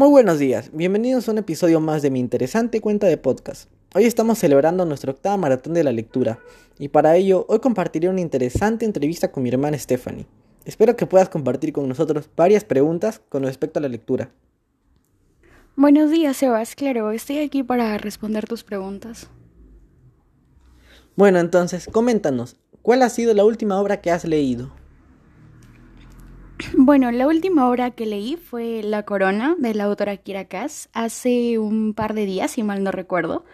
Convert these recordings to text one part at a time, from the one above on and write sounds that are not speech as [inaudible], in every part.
Muy buenos días, bienvenidos a un episodio más de mi interesante cuenta de podcast. Hoy estamos celebrando nuestra octava maratón de la lectura y para ello hoy compartiré una interesante entrevista con mi hermana Stephanie. Espero que puedas compartir con nosotros varias preguntas con respecto a la lectura. Buenos días, Sebas. Claro, estoy aquí para responder tus preguntas. Bueno, entonces, coméntanos, ¿cuál ha sido la última obra que has leído? Bueno, la última obra que leí fue La Corona de la autora Kira Kass hace un par de días, si mal no recuerdo,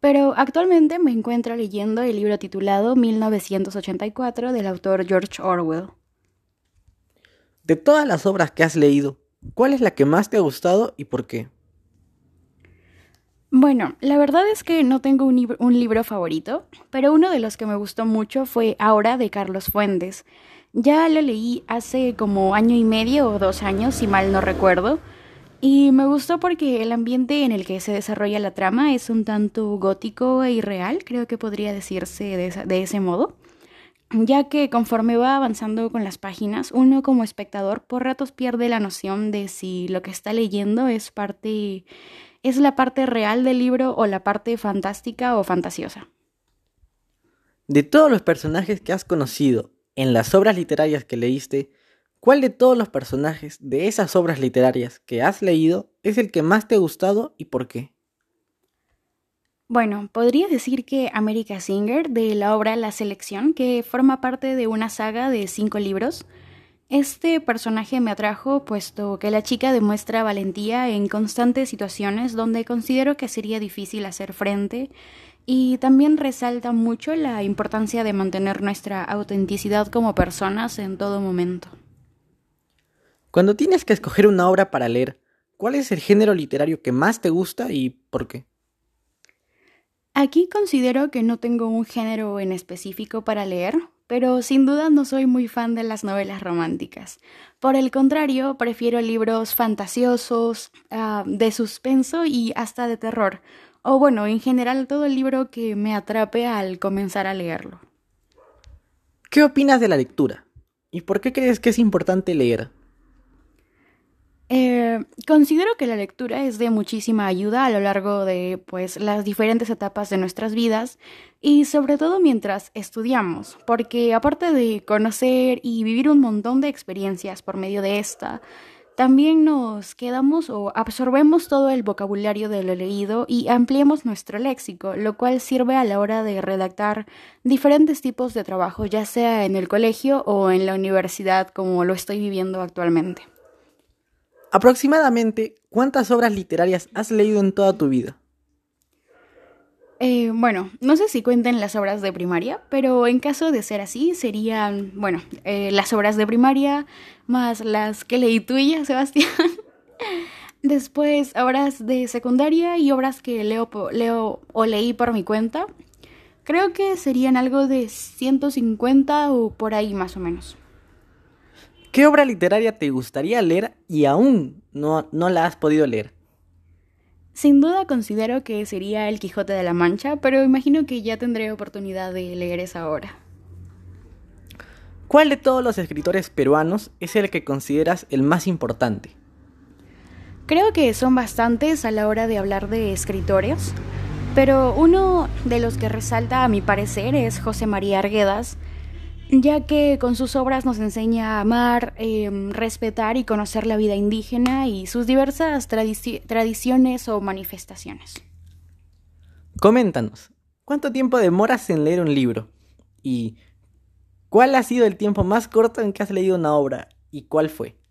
pero actualmente me encuentro leyendo el libro titulado 1984 del autor George Orwell. De todas las obras que has leído, ¿cuál es la que más te ha gustado y por qué? Bueno, la verdad es que no tengo un, un libro favorito, pero uno de los que me gustó mucho fue Ahora de Carlos Fuentes. Ya lo leí hace como año y medio o dos años, si mal no recuerdo, y me gustó porque el ambiente en el que se desarrolla la trama es un tanto gótico e irreal, creo que podría decirse de, de ese modo, ya que conforme va avanzando con las páginas, uno como espectador por ratos pierde la noción de si lo que está leyendo es parte es la parte real del libro o la parte fantástica o fantasiosa. De todos los personajes que has conocido en las obras literarias que leíste, ¿cuál de todos los personajes de esas obras literarias que has leído es el que más te ha gustado y por qué? Bueno, podría decir que America Singer, de la obra La Selección, que forma parte de una saga de cinco libros, este personaje me atrajo puesto que la chica demuestra valentía en constantes situaciones donde considero que sería difícil hacer frente y también resalta mucho la importancia de mantener nuestra autenticidad como personas en todo momento. Cuando tienes que escoger una obra para leer, ¿cuál es el género literario que más te gusta y por qué? Aquí considero que no tengo un género en específico para leer, pero sin duda no soy muy fan de las novelas románticas. Por el contrario, prefiero libros fantasiosos, uh, de suspenso y hasta de terror, o bueno, en general todo el libro que me atrape al comenzar a leerlo. ¿Qué opinas de la lectura? ¿Y por qué crees que es importante leer? Eh, considero que la lectura es de muchísima ayuda a lo largo de pues las diferentes etapas de nuestras vidas y sobre todo mientras estudiamos, porque aparte de conocer y vivir un montón de experiencias por medio de esta, también nos quedamos o absorbemos todo el vocabulario de lo leído y ampliamos nuestro léxico, lo cual sirve a la hora de redactar diferentes tipos de trabajo, ya sea en el colegio o en la universidad como lo estoy viviendo actualmente. Aproximadamente, ¿cuántas obras literarias has leído en toda tu vida? Eh, bueno, no sé si cuenten las obras de primaria, pero en caso de ser así, serían, bueno, eh, las obras de primaria más las que leí tuya, [laughs] Sebastián. Después, obras de secundaria y obras que leo, leo o leí por mi cuenta. Creo que serían algo de 150 o por ahí más o menos. ¿Qué obra literaria te gustaría leer y aún no, no la has podido leer? Sin duda considero que sería El Quijote de la Mancha, pero imagino que ya tendré oportunidad de leer esa obra. ¿Cuál de todos los escritores peruanos es el que consideras el más importante? Creo que son bastantes a la hora de hablar de escritores, pero uno de los que resalta a mi parecer es José María Arguedas, ya que con sus obras nos enseña a amar, em, respetar y conocer la vida indígena y sus diversas tradiciones o manifestaciones. Coméntanos, ¿cuánto tiempo demoras en leer un libro? ¿Y cuál ha sido el tiempo más corto en que has leído una obra? ¿Y cuál fue?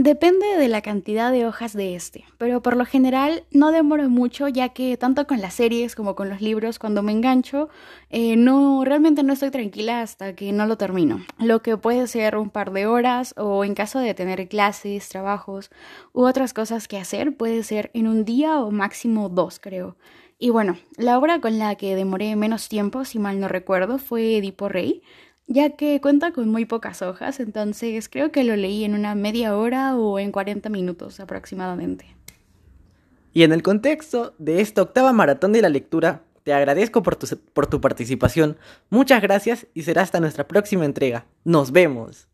Depende de la cantidad de hojas de este, pero por lo general no demoro mucho ya que tanto con las series como con los libros cuando me engancho eh, no realmente no estoy tranquila hasta que no lo termino, lo que puede ser un par de horas o en caso de tener clases, trabajos u otras cosas que hacer puede ser en un día o máximo dos creo. Y bueno, la obra con la que demoré menos tiempo, si mal no recuerdo, fue Edipo Rey, ya que cuenta con muy pocas hojas, entonces creo que lo leí en una media hora o en 40 minutos aproximadamente. Y en el contexto de esta octava maratón de la lectura, te agradezco por tu, por tu participación, muchas gracias y será hasta nuestra próxima entrega. Nos vemos.